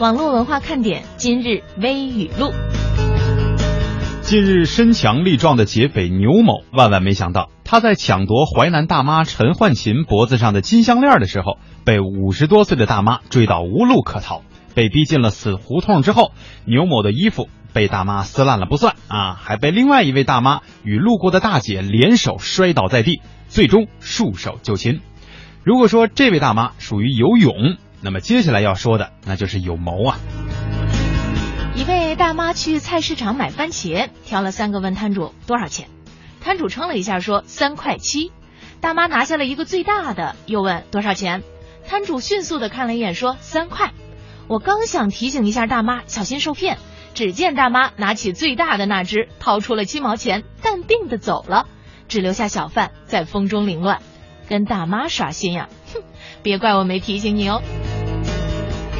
网络文化看点今日微语录。近日身强力壮的劫匪牛某，万万没想到，他在抢夺淮南大妈陈焕琴脖子上的金项链的时候，被五十多岁的大妈追到无路可逃，被逼进了死胡同之后，牛某的衣服被大妈撕烂了不算啊，还被另外一位大妈与路过的大姐联手摔倒在地，最终束手就擒。如果说这位大妈属于有勇，那么接下来要说的那就是有谋啊。一位大妈去菜市场买番茄，挑了三个，问摊主多少钱。摊主称了一下，说三块七。大妈拿下了一个最大的，又问多少钱。摊主迅速的看了一眼，说三块。我刚想提醒一下大妈小心受骗，只见大妈拿起最大的那只，掏出了七毛钱，淡定的走了，只留下小贩在风中凌乱，跟大妈耍心眼。哼，别怪我没提醒你哦。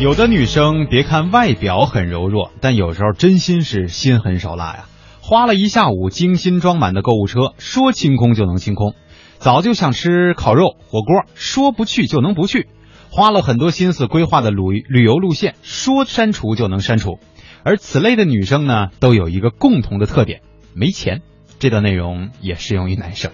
有的女生别看外表很柔弱，但有时候真心是心狠手辣呀。花了一下午精心装满的购物车，说清空就能清空；早就想吃烤肉火锅，说不去就能不去；花了很多心思规划的旅旅游路线，说删除就能删除。而此类的女生呢，都有一个共同的特点：没钱。这段内容也适用于男生。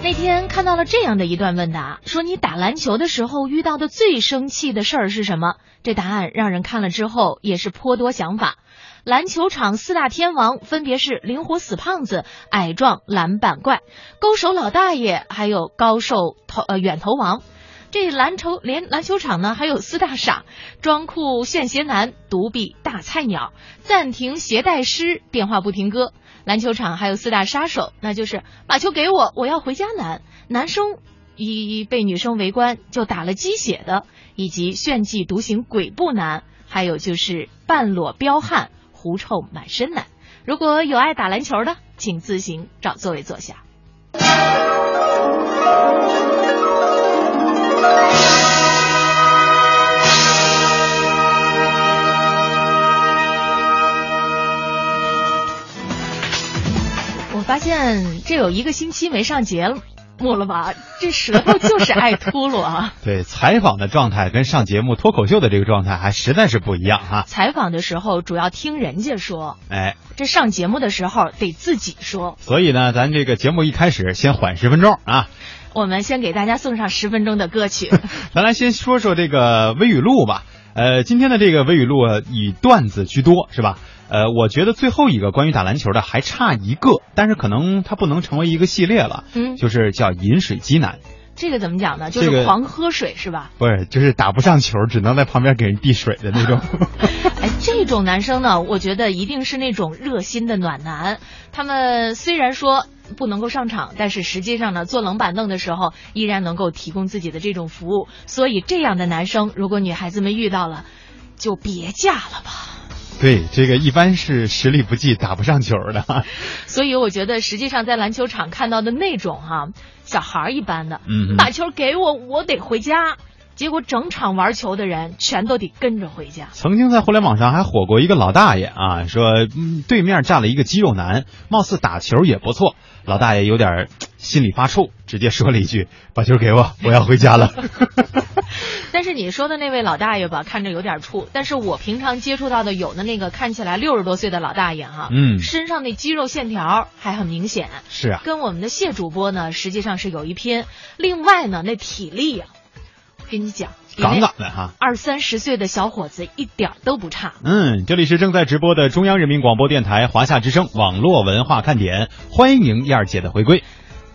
那天看到了这样的一段问答，说你打篮球的时候遇到的最生气的事儿是什么？这答案让人看了之后也是颇多想法。篮球场四大天王分别是灵活死胖子、矮壮篮板怪、勾手老大爷，还有高瘦投呃远投王。这篮球连篮球场呢还有四大傻：装酷炫鞋男、独臂大菜鸟、暂停鞋带师、电话不停歌。篮球场还有四大杀手，那就是把球给我，我要回家男，男生一被女生围观就打了鸡血的，以及炫技独行鬼步男，还有就是半裸彪悍、狐臭满身男。如果有爱打篮球的，请自行找座位坐下。发现这有一个星期没上节目了吧？这舌头 就是爱秃噜啊！对，采访的状态跟上节目脱口秀的这个状态还实在是不一样哈。采访的时候主要听人家说，哎，这上节目的时候得自己说。所以呢，咱这个节目一开始先缓十分钟啊。我们先给大家送上十分钟的歌曲。咱来先说说这个微语录吧。呃，今天的这个微语录以段子居多，是吧？呃，我觉得最后一个关于打篮球的还差一个，但是可能它不能成为一个系列了。嗯，就是叫饮水机男。这个怎么讲呢？就是狂喝水是吧？不是，就是打不上球，只能在旁边给人递水的那种。哎，这种男生呢，我觉得一定是那种热心的暖男。他们虽然说不能够上场，但是实际上呢，坐冷板凳的时候依然能够提供自己的这种服务。所以这样的男生，如果女孩子们遇到了，就别嫁了吧。对，这个一般是实力不济，打不上球的。所以我觉得，实际上在篮球场看到的那种哈小孩一般的，嗯，把球给我，我得回家。结果整场玩球的人全都得跟着回家。曾经在互联网上还火过一个老大爷啊，说对面站了一个肌肉男，貌似打球也不错。老大爷有点心里发怵，直接说了一句：“把球给我，我要回家了。” 但是你说的那位老大爷吧，看着有点怵。但是我平常接触到的有的那个看起来六十多岁的老大爷哈，嗯，身上那肌肉线条还很明显。是啊，跟我们的谢主播呢，实际上是有一拼。另外呢，那体力呀。跟你讲，杠杠的哈，二三十岁的小伙子一点都不差。嗯，这里是正在直播的中央人民广播电台华夏之声网络文化看点，欢迎燕儿姐的回归。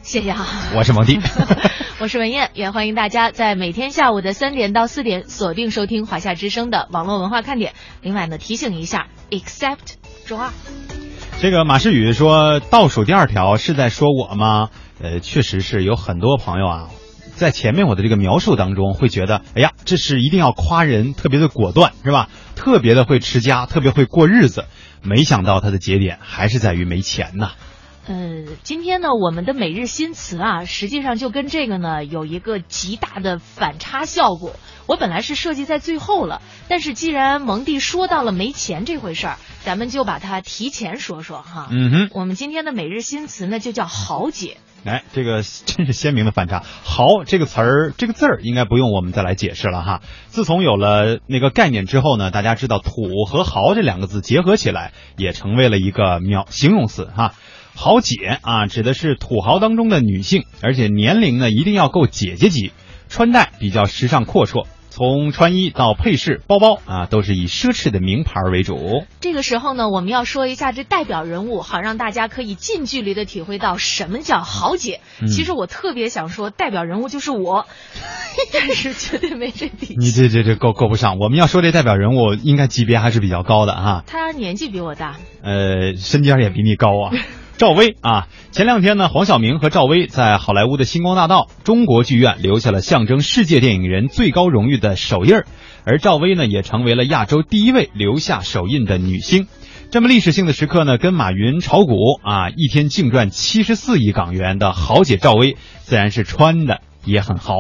谢谢啊，我是蒙蒂，我是文艳，也欢迎大家在每天下午的三点到四点锁定收听华夏之声的网络文化看点。另外呢，提醒一下，except 周二，这个马世宇说倒数第二条是在说我吗？呃，确实是有很多朋友啊。在前面我的这个描述当中，会觉得，哎呀，这是一定要夸人，特别的果断，是吧？特别的会持家，特别会过日子。没想到他的节点还是在于没钱呐。呃，今天呢，我们的每日新词啊，实际上就跟这个呢有一个极大的反差效果。我本来是设计在最后了，但是既然蒙蒂说到了没钱这回事儿，咱们就把它提前说说哈。嗯哼，我们今天的每日新词呢就叫豪姐。哎，这个真是鲜明的反差。豪这个词儿，这个字儿应该不用我们再来解释了哈。自从有了那个概念之后呢，大家知道土和豪这两个字结合起来，也成为了一个描形容词哈。豪姐啊，指的是土豪当中的女性，而且年龄呢一定要够姐姐级，穿戴比较时尚阔绰。从穿衣到配饰、包包啊，都是以奢侈的名牌为主。这个时候呢，我们要说一下这代表人物，好让大家可以近距离的体会到什么叫豪姐。其实我特别想说，代表人物就是我，但是绝对没这底气。你这这这够够不上。我们要说这代表人物，应该级别还是比较高的哈。他年纪比我大，呃，身家也比你高啊。赵薇啊，前两天呢，黄晓明和赵薇在好莱坞的星光大道中国剧院留下了象征世界电影人最高荣誉的手印儿，而赵薇呢，也成为了亚洲第一位留下手印的女星。这么历史性的时刻呢，跟马云炒股啊，一天净赚七十四亿港元的豪姐赵薇，自然是穿的也很豪。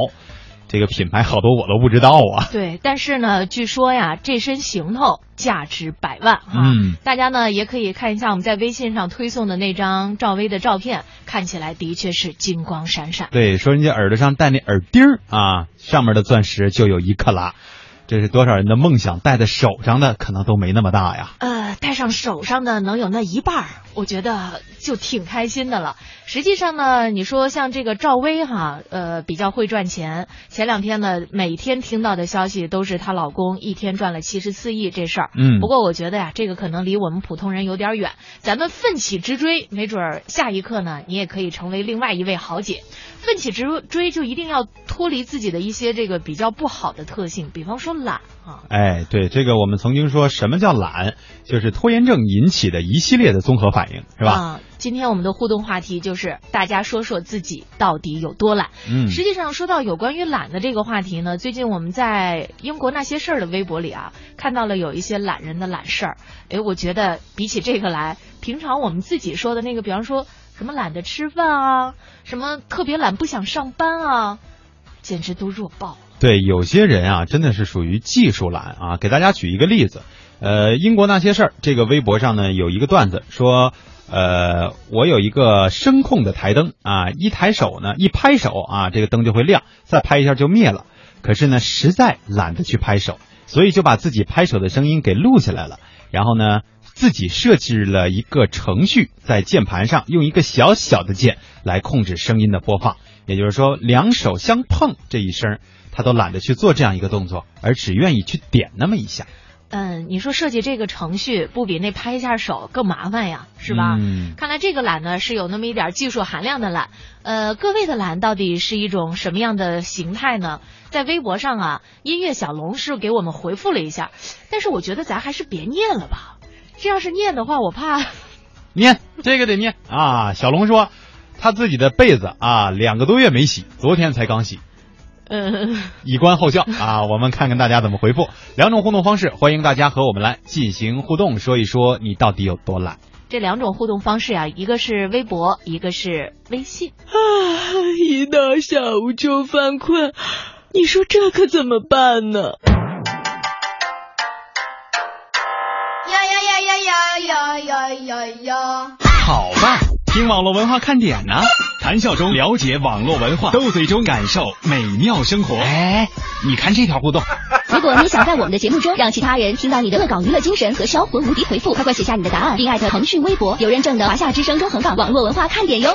这个品牌好多我都不知道啊。对，但是呢，据说呀，这身行头价值百万啊。嗯，大家呢也可以看一下我们在微信上推送的那张赵薇的照片，看起来的确是金光闪闪。对，说人家耳朵上戴那耳钉儿啊，上面的钻石就有一克拉。这是多少人的梦想？戴在手上的可能都没那么大呀。呃，戴上手上的能有那一半儿，我觉得就挺开心的了。实际上呢，你说像这个赵薇哈，呃，比较会赚钱。前两天呢，每天听到的消息都是她老公一天赚了七十四亿这事儿。嗯。不过我觉得呀，这个可能离我们普通人有点远。咱们奋起直追，没准儿下一刻呢，你也可以成为另外一位豪姐。奋起直追就一定要脱离自己的一些这个比较不好的特性，比方说懒啊。哎，对，这个我们曾经说什么叫懒，就是拖延症引起的一系列的综合反应，是吧？啊，今天我们的互动话题就是大家说说自己到底有多懒。嗯，实际上说到有关于懒的这个话题呢，最近我们在英国那些事儿的微博里啊，看到了有一些懒人的懒事儿。哎，我觉得比起这个来，平常我们自己说的那个，比方说。什么懒得吃饭啊，什么特别懒不想上班啊，简直都弱爆了。对，有些人啊，真的是属于技术懒啊。给大家举一个例子，呃，英国那些事儿，这个微博上呢有一个段子说，呃，我有一个声控的台灯啊，一抬手呢，一拍手啊，这个灯就会亮，再拍一下就灭了。可是呢，实在懒得去拍手，所以就把自己拍手的声音给录下来了，然后呢。自己设置了一个程序，在键盘上用一个小小的键来控制声音的播放，也就是说，两手相碰这一声，他都懒得去做这样一个动作，而只愿意去点那么一下。嗯，你说设计这个程序不比那拍一下手更麻烦呀，是吧？嗯。看来这个懒呢是有那么一点技术含量的懒。呃，各位的懒到底是一种什么样的形态呢？在微博上啊，音乐小龙是给我们回复了一下，但是我觉得咱还是别念了吧。这要是念的话，我怕 念这个得念啊。小龙说，他自己的被子啊，两个多月没洗，昨天才刚洗。嗯，以观后效啊。我们看看大家怎么回复。两种互动方式，欢迎大家和我们来进行互动，说一说你到底有多懒。这两种互动方式啊，一个是微博，一个是微信。啊，一到下午就犯困，你说这可怎么办呢？呀呀呀呀！好吧，听网络文化看点呢，谈笑中了解网络文化，斗嘴中感受美妙生活。哎，你看这条互动。如果你想在我们的节目中让其他人听到你的恶搞娱乐精神和销魂无敌回复，快快写下你的答案，并艾特腾讯微博有认证的华夏之声中横岗网络文化看点哟。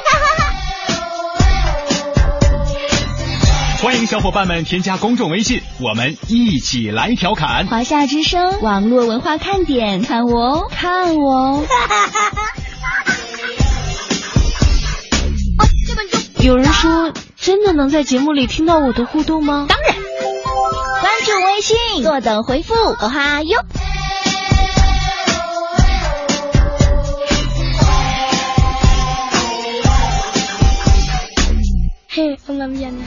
欢迎小伙伴们添加公众微信，我们一起来调侃。华夏之声网络文化看点，看我哦，看我哦。有人说，真的能在节目里听到我的互动吗？当然，关注微信，坐等回复。哦哈哟。嘿，我那边呢？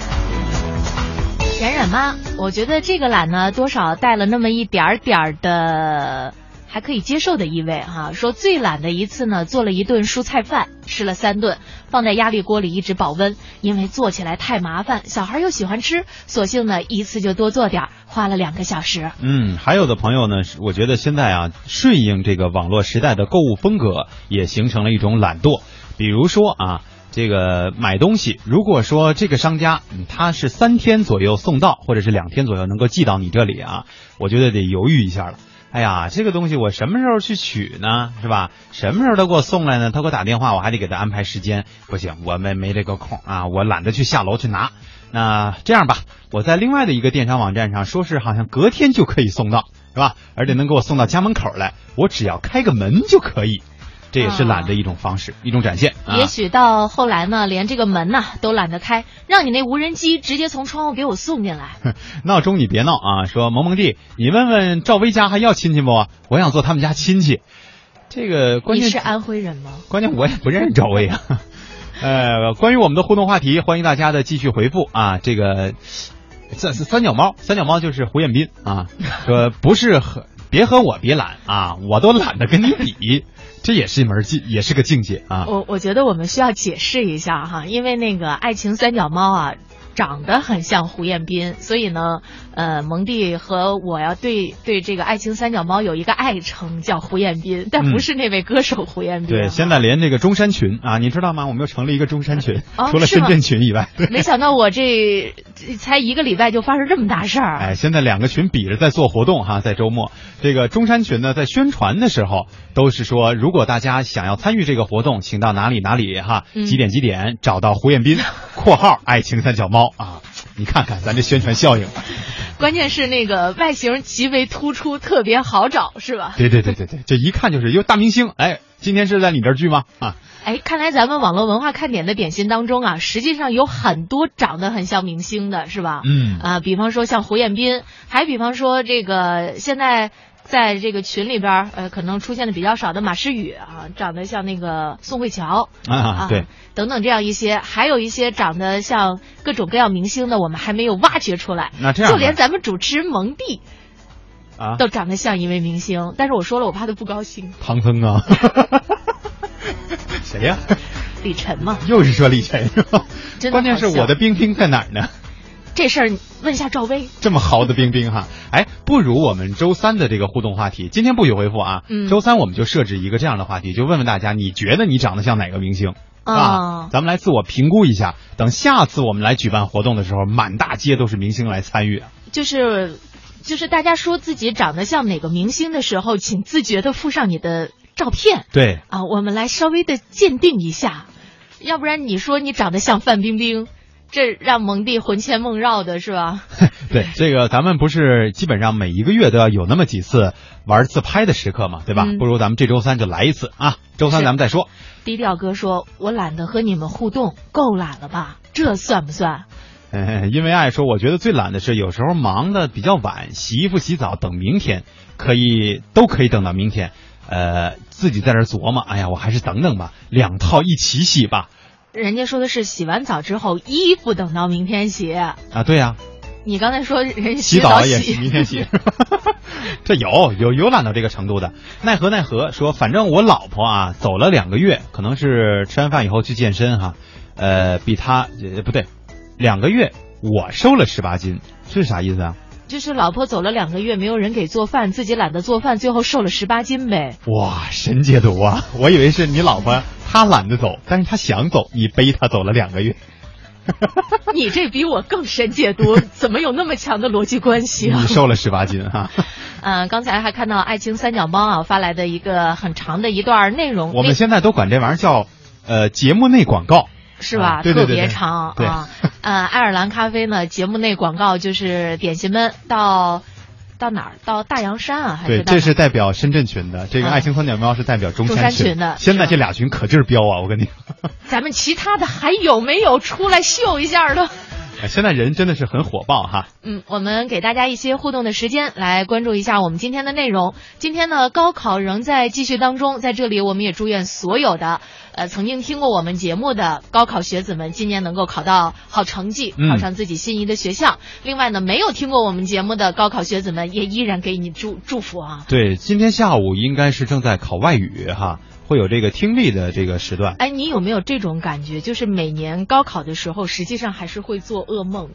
冉冉妈？我觉得这个懒呢，多少带了那么一点点的还可以接受的意味哈。说最懒的一次呢，做了一顿蔬菜饭，吃了三顿，放在压力锅里一直保温，因为做起来太麻烦，小孩又喜欢吃，索性呢一次就多做点，花了两个小时。嗯，还有的朋友呢，我觉得现在啊，顺应这个网络时代的购物风格，也形成了一种懒惰，比如说啊。这个买东西，如果说这个商家他是三天左右送到，或者是两天左右能够寄到你这里啊，我觉得得犹豫一下了。哎呀，这个东西我什么时候去取呢？是吧？什么时候他给我送来呢？他给我打电话，我还得给他安排时间。不行，我没没这个空啊，我懒得去下楼去拿。那这样吧，我在另外的一个电商网站上说是好像隔天就可以送到，是吧？而且能给我送到家门口来，我只要开个门就可以。这也是懒的一种方式，一种展现。啊也许到后来呢，连这个门呐都懒得开，让你那无人机直接从窗户给我送进来。闹钟你别闹啊！说萌萌弟，你问问赵薇家还要亲戚不？我想做他们家亲戚。这个关键你是安徽人吗？关键我也不认识赵薇啊。呃，关于我们的互动话题，欢迎大家的继续回复啊。这个三三脚猫，三脚猫就是胡彦斌啊，说不是和别和我比懒啊，我都懒得跟你比，这也是一门境，也是个境界啊。我我觉得我们需要解释一下哈，因为那个爱情三脚猫啊。长得很像胡彦斌，所以呢，呃，蒙蒂和我要对对这个爱情三脚猫有一个爱称叫胡彦斌，但不是那位歌手胡彦斌、嗯。对，现在连这个中山群啊，你知道吗？我们又成立一个中山群，哦、除了深圳群以外。没想到我这才一个礼拜就发生这么大事儿。哎，现在两个群比着在做活动哈，在周末，这个中山群呢，在宣传的时候都是说，如果大家想要参与这个活动，请到哪里哪里哈，几点几点找到胡彦斌（ 括号爱情三脚猫）。啊，你看看咱这宣传效应，关键是那个外形极为突出，特别好找，是吧？对对对对对，这一看就是有大明星。哎，今天是在你这儿聚吗？啊，哎，看来咱们网络文化看点的点心当中啊，实际上有很多长得很像明星的，是吧？嗯啊，比方说像胡彦斌，还比方说这个现在。在这个群里边，呃，可能出现的比较少的马诗雨啊，长得像那个宋慧乔啊，对，等等这样一些，还有一些长得像各种各样明星的，我们还没有挖掘出来。那这样，就连咱们主持人蒙蒂啊，都长得像一位明星，但是我说了，我怕他不高兴。唐僧啊，谁呀、啊？李晨嘛。又是说李晨是吧？关键是我的冰冰在哪儿呢？这事儿问一下赵薇，这么豪的冰冰哈，哎，不如我们周三的这个互动话题，今天不许回复啊，嗯，周三我们就设置一个这样的话题，就问问大家，你觉得你长得像哪个明星啊？啊咱们来自我评估一下，等下次我们来举办活动的时候，满大街都是明星来参与啊。就是，就是大家说自己长得像哪个明星的时候，请自觉的附上你的照片。对啊，我们来稍微的鉴定一下，要不然你说你长得像范冰冰。这让蒙蒂魂牵梦绕的是吧？对，这个咱们不是基本上每一个月都要有那么几次玩自拍的时刻嘛，对吧？嗯、不如咱们这周三就来一次啊！周三咱们再说。低调哥说：“我懒得和你们互动，够懒了吧？这算不算？”嗯，因为爱说，我觉得最懒的是有时候忙的比较晚，洗衣服、洗澡等明天，可以都可以等到明天。呃，自己在这琢磨，哎呀，我还是等等吧，两套一起洗吧。人家说的是洗完澡之后衣服等到明天洗啊，对呀、啊。你刚才说人洗澡也是明天洗，这有有有懒到这个程度的。奈何奈何说，反正我老婆啊走了两个月，可能是吃完饭以后去健身哈，呃，比她呃不对，两个月我瘦了十八斤，是啥意思啊？就是老婆走了两个月，没有人给做饭，自己懒得做饭，最后瘦了十八斤呗。哇，神解读啊！我以为是你老婆她懒得走，但是她想走，你背她走了两个月。你这比我更神解读，怎么有那么强的逻辑关系啊？你瘦了十八斤哈。嗯、呃，刚才还看到爱情三脚猫啊发来的一个很长的一段内容。我们现在都管这玩意儿叫呃节目内广告。是吧？啊、对对对特别长啊。呃，爱尔兰咖啡呢，节目内广告就是点心们到到哪儿？到大洋山啊？还对，是这是代表深圳群的，这个嗯爱情三角猫是代表中中山群群的现在这俩群可劲儿飙啊！我跟你，咱们其他的还有没有出来秀一下的？哎现在人真的是很火爆哈。嗯，我们给大家一些互动的时间，来关注一下我们今天的内容。今天呢，高考仍在继续当中，在这里我们也祝愿所有的呃曾经听过我们节目的高考学子们，今年能够考到好成绩，嗯考上自己心仪的学校。另外呢，没有听过我们节目的高考学子们，也依然给你祝祝福啊。对，今天下午应该是正在考外语哈。会有这个听力的这个时段。哎，你有没有这种感觉？就是每年高考的时候，实际上还是会做噩梦，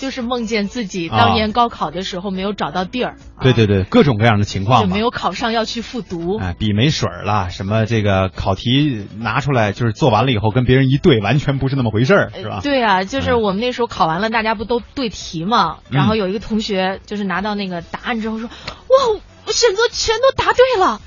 就是梦见自己当年高考的时候没有找到地儿。啊对对对，各种各样的情况嘛就没。有考上要去复读。哎，笔没水儿了，什么这个考题拿出来就是做完了以后跟别人一对，完全不是那么回事儿，是吧？对啊，就是嗯我们那时候考完了，大家不都对题嘛？嗯然后有一个同学就是拿到那个答案之后说：“哇，我选择全都答对了，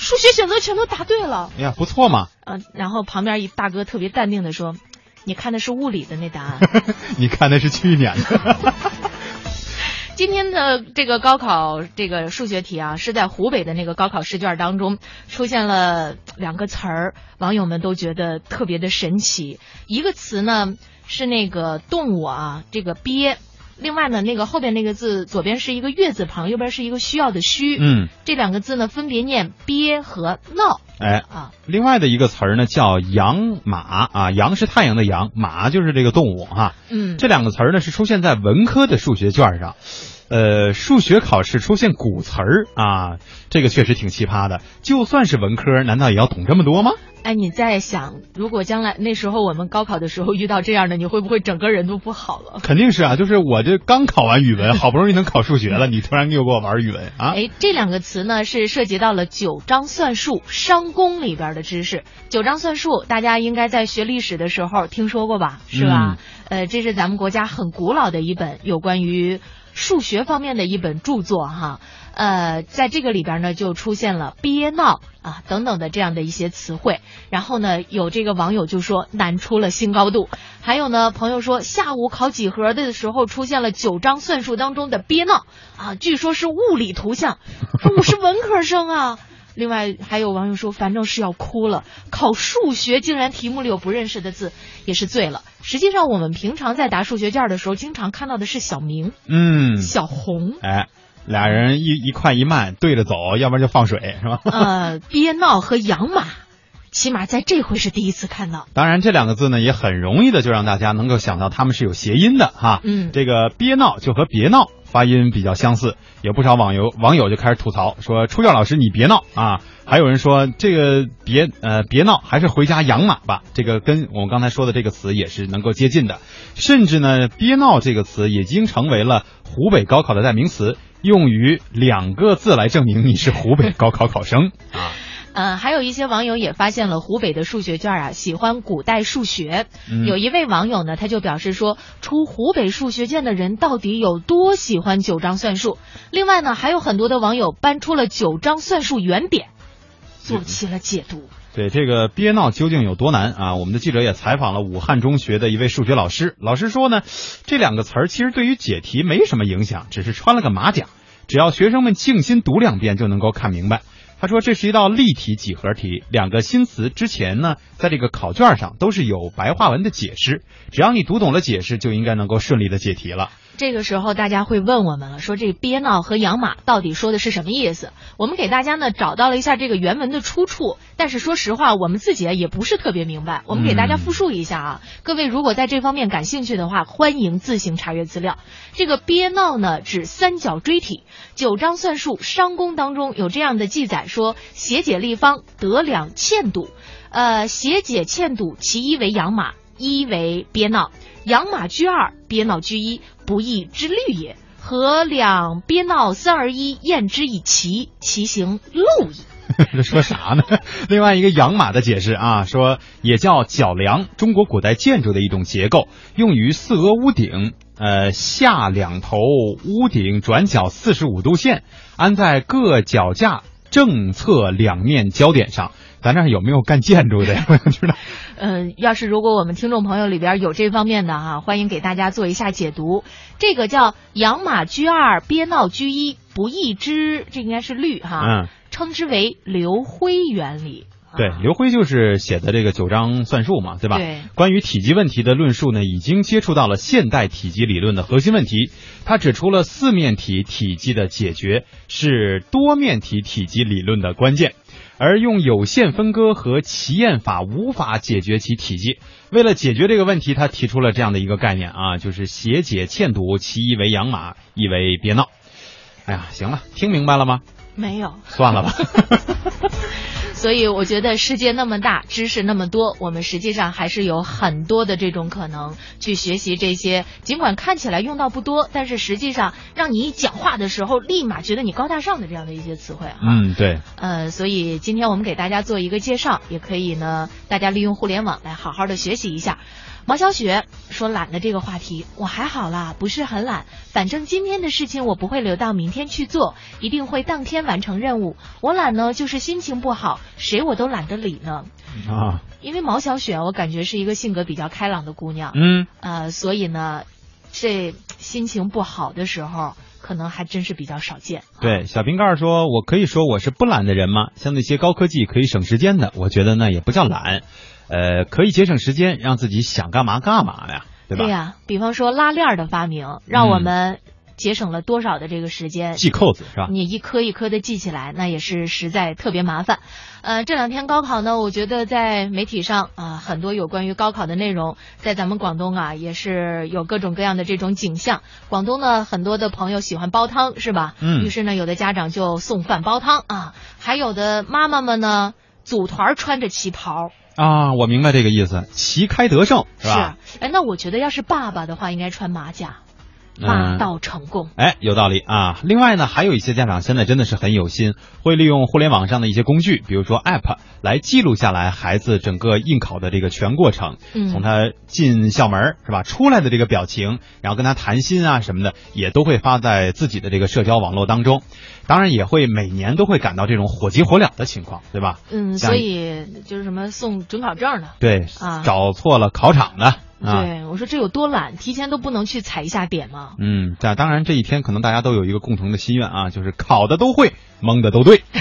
数学选择全都答对了。哎呀，不错嘛！”嗯、然后旁边一大哥特别淡定的说：“你看的是物理的那答案。你看的是去年的。今天的这个高考这个数学题啊，是在湖北的那个高考试卷当中出现了两个词儿，网友们都觉得特别的神奇。一个词呢是那个动物啊，这个鳖。另外呢，那个后边那个字左边是一个月字旁，右边是一个需要的需。嗯，这两个字呢分别念憋和闹哎，啊。另外的一个词儿呢叫羊马啊，羊是太阳的羊，马就是这个动物哈、嗯，这两个词儿呢是出现在文科的数学卷上。呃，数学考试出现古词儿啊，这个确实挺奇葩的。就算是文科，难道也要懂这么多吗？哎，你在想，如果将来那时候我们高考的时候遇到这样的，你会不会整个人都不好了？肯定是啊，就是我这刚考完语文，好不容易能考数学了，你突然又给我玩语文啊？哎，这两个词呢是涉及到了九章算术商公里边的知识。九章算术大家应该在学历史的时候听说过吧？是吧？呃，这是咱们国家很古老的一本有关于数学方面的一本著作哈。呃，在这个里边呢，就出现了憋闹啊等等的这样的一些词汇。然后呢，有这个网友就说难出了新高度。还有呢，朋友说下午考几何的时候出现了九章算术当中的憋闹啊，据说是物理图像。我是文科生啊。另外还有网友说，反正是要哭了，考数学竟然题目里有不认识的字，也是醉了。实际上，我们平常在答数学卷的时候，经常看到的是小明、嗯，小红。哎，俩人一一快一慢对着走，要不然就放水，是吧？呃，憋闹和养马，起码在这回是第一次看到。当然，这两个字呢，也很容易的就让大家能够想到他们是有谐音的哈。嗯这个憋闹就和别闹发音比较相似，有不少网友网友就开始吐槽说：“初卷老师你别闹啊！”还有人说这个别呃别闹，还是回家养马吧。这个跟我们刚才说的这个词也是能够接近的，甚至呢，憋闹这个词已经成为了湖北高考的代名词，用于两个字来证明你是湖北高考考生啊。呃，还有一些网友也发现了湖北的数学卷啊，喜欢古代数学。嗯有一位网友呢，他就表示说，出湖北数学卷的人到底有多喜欢九章算术？另外呢，还有很多的网友搬出了九章算术原点，做起了解读。对这个憋闹究竟有多难啊？我们的记者也采访了武汉中学的一位数学老师，老师说呢，这两个词儿其实对于解题没什么影响，只是穿了个马甲，只要学生们静心读两遍就能够看明白。他说这是一道立体几何题，两个新词之前呢，在这个考卷上都是有白话文的解释，只要你读懂了解释，就应该能够顺利的解题了。这个时候大家会问我们了，说这憋闹和养马到底说的是什么意思？我们给大家呢找到了一下这个原文的出处，但是说实话，我们自己啊也不是特别明白。我们给大家复述一下啊，各位如果在这方面感兴趣的话，欢迎自行查阅资料。这个憋闹呢，指三角锥体。九章算术商公当中有这样的记载说，斜解立方得两欠堵，呃，斜解欠堵，其一为养马，一为憋闹。养马居二，憋闹居一，不义之律也。和两憋闹三而一，验之以奇，其行陋矣。这说啥呢？另外一个养马的解释啊，说也叫角梁，中国古代建筑的一种结构，用于四额屋顶。呃，下两头屋顶转角四十五度线，安在各脚架正侧两面焦点上。咱这儿有没有干建筑的呀？我想知道。嗯，要是如果我们听众朋友里边有这方面的哈、欢迎给大家做一下解读。这个叫养马居二，憋闹居一，不义之，这应该是律哈、嗯，称之为刘辉原理。对，啊刘辉就是写的这个九章算术嘛，对吧？对关于体积问题的论述呢，已经接触到了现代体积理论的核心问题。他指出了四面体体积的解决是多面体体积理论的关键，而用有限分割和齐验法无法解决其体积。为了解决这个问题，他提出了这样的一个概念啊，就是斜解欠赌，其一为养马，一为别闹。哎呀，行了，听明白了吗？没有。算了吧。所以我觉得世界那么大，知识那么多，我们实际上还是有很多的这种可能去学习这些，尽管看起来用到不多，但是实际上让你一讲话的时候，立马觉得你高大上的这样的一些词汇哈。嗯，对，呃，所以今天我们给大家做一个介绍，也可以呢，大家利用互联网来好好的学习一下。毛小雪说懒的这个话题，我还好啦，不是很懒，反正今天的事情我不会留到明天去做，一定会当天完成任务。我懒呢，就是心情不好，谁我都懒得理呢。啊，因为毛小雪，我感觉是一个性格比较开朗的姑娘，嗯，呃，所以呢，这心情不好的时候，可能还真是比较少见。对，小瓶盖说：“我可以说我是不懒的人吗？像那些高科技可以省时间的，我觉得那也不叫懒，呃，可以节省时间，让自己想干嘛干嘛呀，对吧？对呀、比方说拉链的发明，让我们节省了多少的这个时间？系扣子是吧？你一颗一颗的系起来，那也是实在特别麻烦。呃，这两天高考呢，我觉得在媒体上啊、很多有关于高考的内容，在咱们广东啊，也是有各种各样的这种景象。广东呢，很多的朋友喜欢煲汤，是吧？嗯于是呢，有的家长就送饭煲汤啊，还有的妈妈们呢，组团穿着旗袍，啊，我明白这个意思，旗开得胜是吧？哎，那我觉得要是爸爸的话，应该穿马甲，霸嗯道成功。哎，有道理啊。另外呢，还有一些家长现在真的是很有心，会利用互联网上的一些工具，比如说 App 来记录下来孩子整个应考的这个全过程，嗯从他进校门是吧，出来的这个表情，然后跟他谈心啊什么的，也都会发在自己的这个社交网络当中。当然，也会每年都会感到这种火急火燎的情况，对吧？嗯，所以就是什么送准考证的。对，啊找错了考场的啊。对，我说这有多懒，提前都不能去踩一下点吗？嗯，这当然这一天可能大家都有一个共同的心愿啊，就是考的都会，蒙的都对。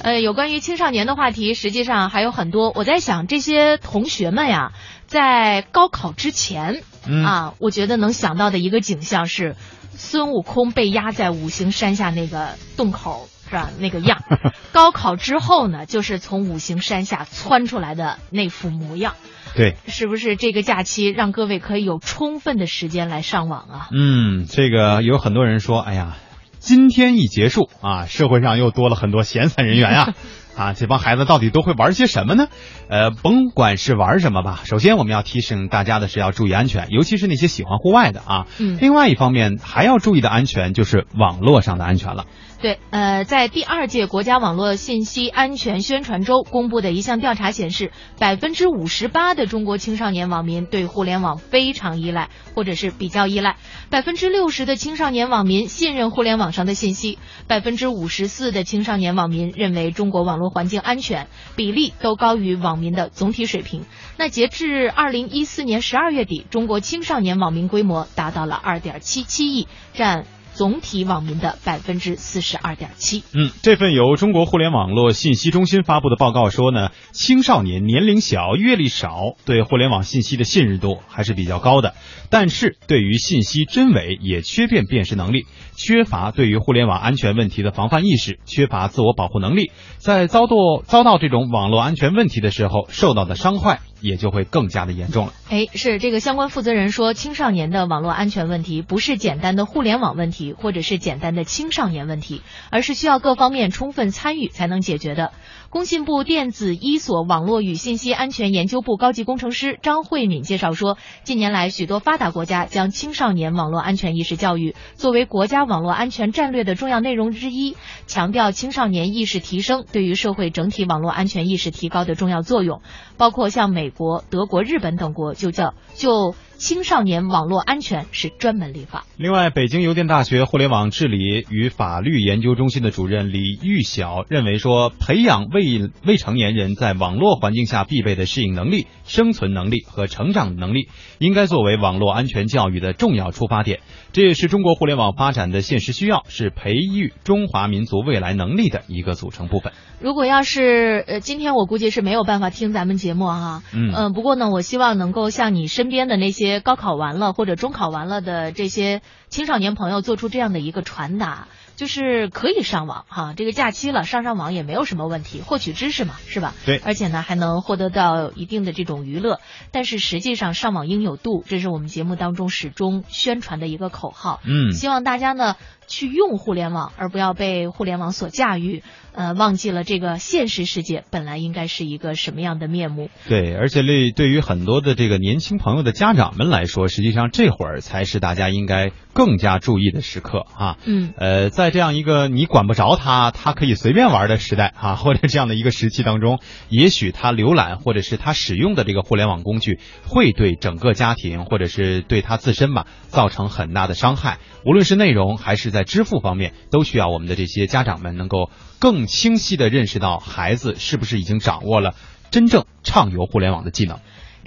呃，有关于青少年的话题，实际上还有很多。我在想，这些同学们呀，在高考之前、嗯啊，我觉得能想到的一个景象是，孙悟空被压在五行山下那个洞口。是吧？那个样，高考之后呢，就是从五行山下窜出来的那副模样，对，是不是？这个假期让各位可以有充分的时间来上网啊。嗯，这个有很多人说，哎呀，今天一结束啊，社会上又多了很多闲散人员啊、啊。这帮孩子到底都会玩些什么呢？呃，甭管是玩什么吧，首先我们要提醒大家的是要注意安全，尤其是那些喜欢户外的啊。嗯另外一方面还要注意的安全就是网络上的安全了。对，呃，在第二届国家网络信息安全宣传周公布的一项调查显示，百分之五十八的中国青少年网民对互联网非常依赖，或者是比较依赖；百分之六十的青少年网民信任互联网上的信息，百分之五十四的青少年网民认为中国网络环境安全，比例都高于网民的总体水平。那截至二零一四年十二月底，中国青少年网民规模达到了二点七七亿，占。总体网民的百分之四十二点七。嗯，这份由中国互联网络信息中心发布的报告说呢，青少年年龄小、阅历少，对互联网信息的信任度还是比较高的，但是对于信息真伪也缺辨辨识能力，缺乏对于互联网安全问题的防范意识，缺乏自我保护能力，在遭到遭到这种网络安全问题的时候，受到的伤害也就会更加的严重了。哎，是这个相关负责人说，青少年的网络安全问题不是简单的互联网问题，或者是简单的青少年问题，而是需要各方面充分参与才能解决的。工信部电子一所网络与信息安全研究部高级工程师张慧敏介绍说，近年来许多发达国家将青少年网络安全意识教育作为国家网络安全战略的重要内容之一，强调青少年意识提升对于社会整体网络安全意识提高的重要作用。包括像美国、德国、日本等国就叫就青少年网络安全是专门立法。另外，北京邮电大学互联网治理与法律研究中心的主任李玉晓认为说，培养未未成年人在网络环境下必备的适应能力、生存能力和成长能力，应该作为网络安全教育的重要出发点。这也是中国互联网发展的现实需要，是培育中华民族未来能力的一个组成部分。如果要是呃，今天我估计是没有办法听咱们节目哈，嗯。呃不过呢，我希望能够向你身边的那些高考完了或者中考完了的这些青少年朋友做出这样的一个传达，就是可以上网哈，这个假期了上上网也没有什么问题，获取知识嘛，是吧？对而且呢还能获得到一定的这种娱乐，但是实际上上网应有度，这是我们节目当中始终宣传的一个口号。嗯希望大家呢去用互联网，而不要被互联网所驾驭，呃，忘记了这个现实世界本来应该是一个什么样的面目。对，而且对对于很多的这个年轻朋友的家长们来说，实际上这会儿才是大家应该更加注意的时刻啊。嗯，呃，在在这样一个你管不着他，他可以随便玩的时代啊，或者这样的一个时期当中，也许他浏览或者是他使用的这个互联网工具，会对整个家庭或者是对他自身吧造成很大的伤害。无论是内容还是在支付方面，都需要我们的这些家长们能够更清晰的认识到孩子是不是已经掌握了真正畅游互联网的技能。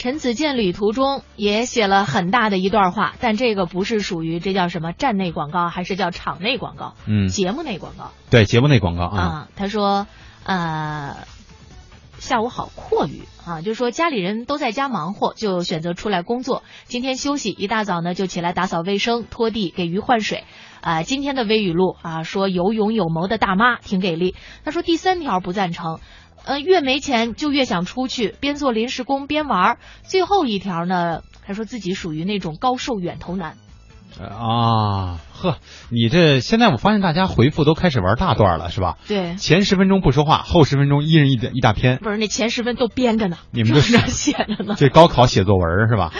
陈子健旅途中也写了很大的一段话，但这个不是属于这叫什么站内广告，还是叫场内广告？嗯，节目内广告对，节目内广告啊，啊。他说，呃，下午好阔语啊，就说家里人都在家忙活，就选择出来工作。今天休息，一大早呢就起来打扫卫生、拖地、给鱼换水。啊、今天的微语录啊，说有勇有谋的大妈挺给力。他说第三条不赞成。呃，越没钱就越想出去，边做临时工边玩儿。最后一条呢，他说自己属于那种高瘦远头男。啊，呵，你这现在我发现大家回复都开始玩大段了，是吧？对，前十分钟不说话，后十分钟一人一一大篇，不是那前十分都编着呢，你们这这 写着呢。这高考写作文是吧？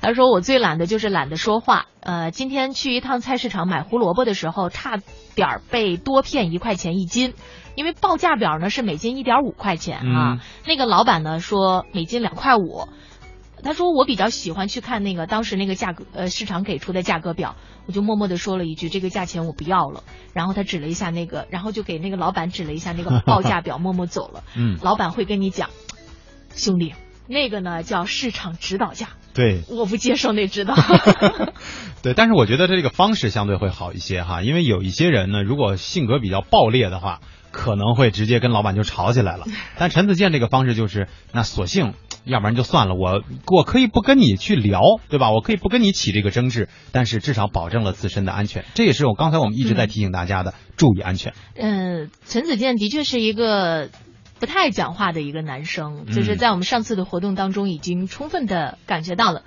他说我最懒的就是懒得说话。呃，今天去一趟菜市场买胡萝卜的时候，差点被多骗一块钱一斤，因为报价表呢是每斤一点五块钱啊。嗯那个老板呢说每斤两块五。他说我比较喜欢去看那个当时那个价格，呃，市场给出的价格表，我就默默的说了一句这个价钱我不要了。然后他指了一下那个，然后就给那个老板指了一下那个报价表，默默走了。嗯，老板会跟你讲，兄弟，那个呢叫市场指导价，对我不接受那指导。对，但是我觉得这个方式相对会好一些哈，因为有一些人呢，如果性格比较暴烈的话，可能会直接跟老板就吵起来了。但陈子健这个方式就是，那索性。要不然就算了，我我可以不跟你去聊，对吧？我可以不跟你起这个争执，但是至少保证了自身的安全。这也是我刚才我们一直在提醒大家的，注意安全。嗯，陈子健的确是一个不太讲话的一个男生，就是在我们上次的活动当中已经充分的感觉到了。